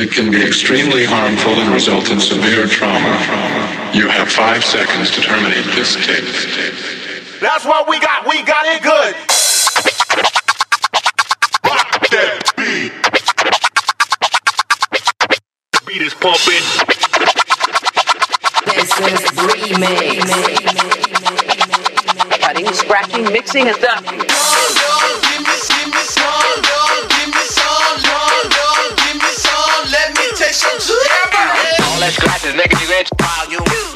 It can be extremely harmful and result in severe trauma. You have five seconds to terminate this tape. That's what we got. We got it good. Rock that beat. Beat is pumping. This is remix. Cutting, scratching, mixing, and stuff. All that scratches, nigga, you rich, wild, you.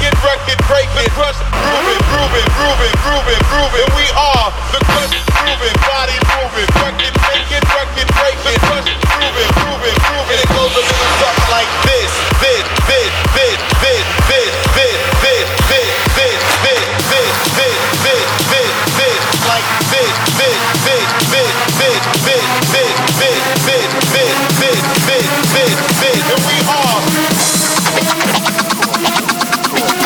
Record record breaking, crush grooving, grooving, grooving, grooving, grooving. We are, the crush grooving, body moving, record making, record breaking, crush grooving, grooving, grooving. And it goes a little something like this, this, this, this, this, this, this, this, this, this,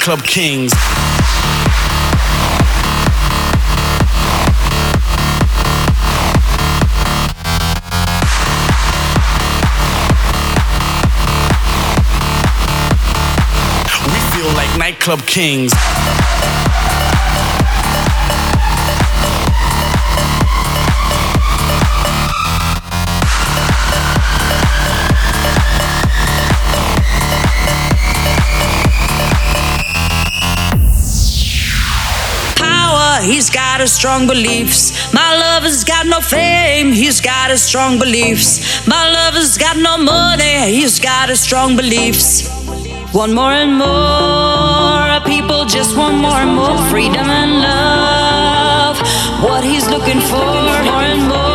Club Kings. We feel like nightclub kings. Got his strong beliefs. My lover's got no fame, he's got his strong beliefs. My lover's got no money, he's got his strong beliefs. Want more and more. People just want more and more freedom and love. What he's looking for, more and more.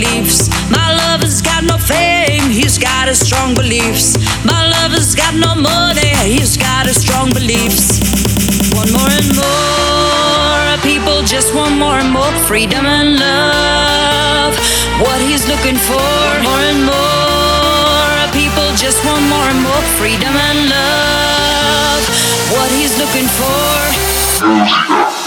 Beliefs. My lover's got no fame, he's got a strong beliefs. My lover's got no money, he's got a strong beliefs. Want more and more, people just want more and more freedom and love. What he's looking for, more and more, people just want more and more freedom and love. What he's looking for.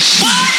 Saves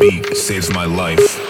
beat saves my life.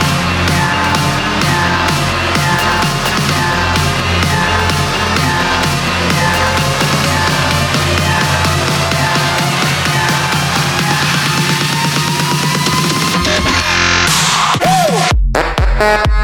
The